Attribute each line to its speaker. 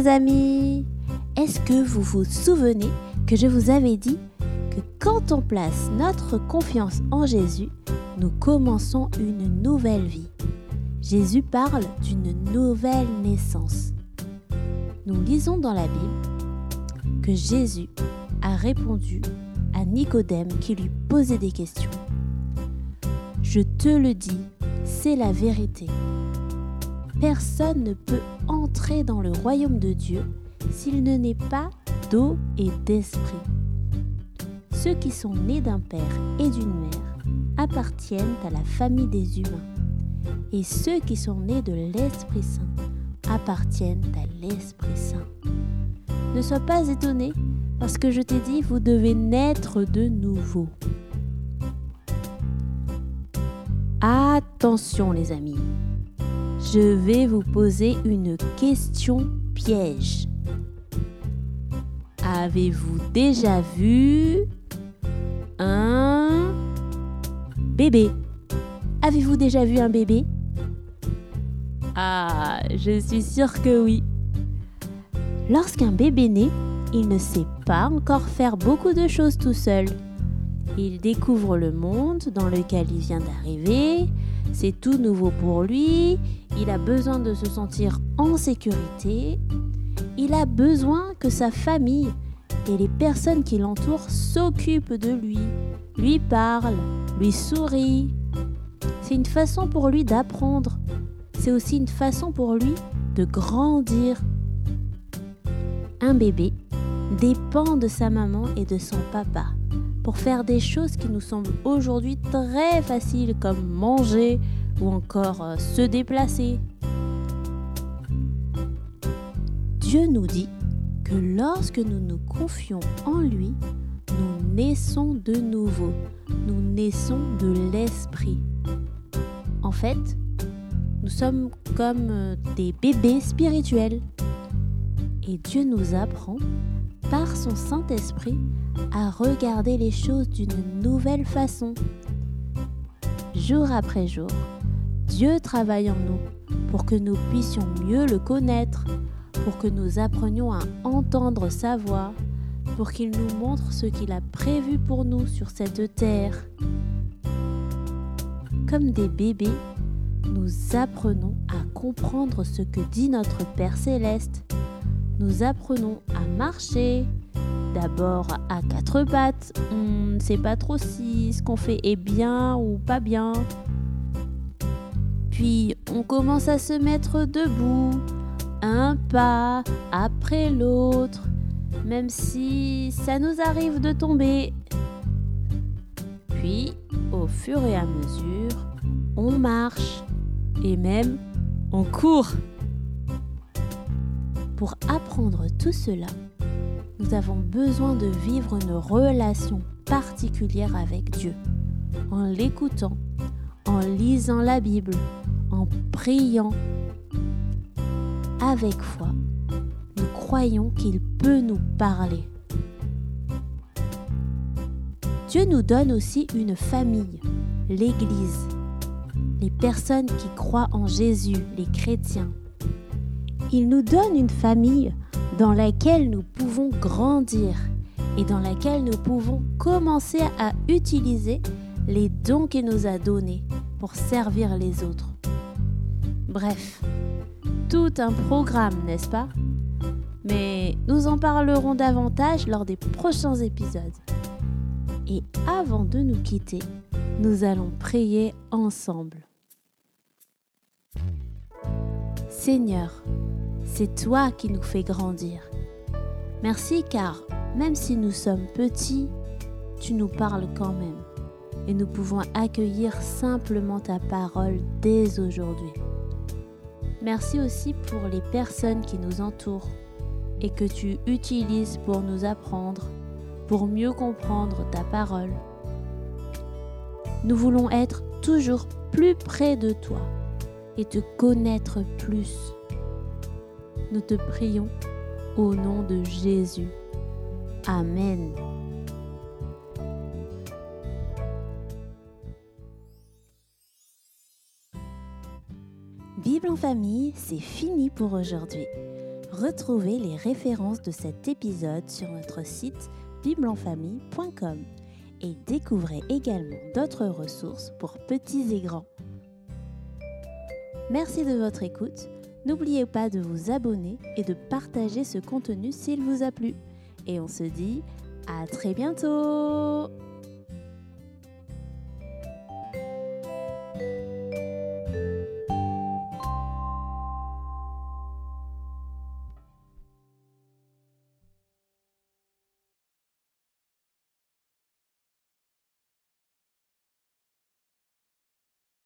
Speaker 1: les amis Est-ce que vous vous souvenez que je vous avais dit que quand on place notre confiance en Jésus, nous commençons une nouvelle vie? Jésus parle d'une nouvelle naissance. Nous lisons dans la Bible que Jésus a répondu à Nicodème qui lui posait des questions. Je te le dis, c'est la vérité. Personne ne peut entrer dans le royaume de Dieu s'il ne naît pas d'eau et d'esprit. Ceux qui sont nés d'un père et d'une mère appartiennent à la famille des humains, et ceux qui sont nés de l'Esprit Saint appartiennent à l'Esprit Saint. Ne sois pas étonné parce que je t'ai dit, vous devez naître de nouveau. Attention les amis, je vais vous poser une question piège. Avez-vous déjà vu un bébé? Avez-vous déjà vu un bébé? Ah, je suis sûre que oui. Lorsqu'un bébé naît, il ne sait pas encore faire beaucoup de choses tout seul. Il découvre le monde dans lequel il vient d'arriver, c'est tout nouveau pour lui, il a besoin de se sentir en sécurité, il a besoin que sa famille et les personnes qui l'entourent s'occupent de lui, lui parlent, lui sourient. C'est une façon pour lui d'apprendre, c'est aussi une façon pour lui de grandir. Un bébé dépend de sa maman et de son papa pour faire des choses qui nous semblent aujourd'hui très faciles comme manger ou encore euh, se déplacer. Dieu nous dit que lorsque nous nous confions en lui, nous naissons de nouveau, nous naissons de l'esprit. En fait, nous sommes comme euh, des bébés spirituels. Et Dieu nous apprend par son Saint-Esprit à regarder les choses d'une nouvelle façon. Jour après jour, Dieu travaille en nous pour que nous puissions mieux le connaître, pour que nous apprenions à entendre sa voix, pour qu'il nous montre ce qu'il a prévu pour nous sur cette terre. Comme des bébés, nous apprenons à comprendre ce que dit notre Père céleste nous apprenons à marcher. D'abord à quatre pattes. On ne sait pas trop si ce qu'on fait est bien ou pas bien. Puis on commence à se mettre debout, un pas après l'autre, même si ça nous arrive de tomber. Puis, au fur et à mesure, on marche et même on court. Pour apprendre tout cela, nous avons besoin de vivre une relation particulière avec Dieu, en l'écoutant, en lisant la Bible, en priant. Avec foi, nous croyons qu'il peut nous parler. Dieu nous donne aussi une famille, l'Église, les personnes qui croient en Jésus, les chrétiens il nous donne une famille dans laquelle nous pouvons grandir et dans laquelle nous pouvons commencer à utiliser les dons qu'il nous a donnés pour servir les autres. Bref, tout un programme, n'est-ce pas? Mais nous en parlerons davantage lors des prochains épisodes. Et avant de nous quitter, nous allons prier ensemble. Seigneur, c'est toi qui nous fais grandir. Merci car même si nous sommes petits, tu nous parles quand même et nous pouvons accueillir simplement ta parole dès aujourd'hui. Merci aussi pour les personnes qui nous entourent et que tu utilises pour nous apprendre, pour mieux comprendre ta parole. Nous voulons être toujours plus près de toi et te connaître plus nous te prions au nom de Jésus. Amen. Bible en famille, c'est fini pour aujourd'hui. Retrouvez les références de cet épisode sur notre site biblenfamille.com et découvrez également d'autres ressources pour petits et grands. Merci de votre écoute. N'oubliez pas de vous abonner et de partager ce contenu s'il vous a plu. Et on se dit à très bientôt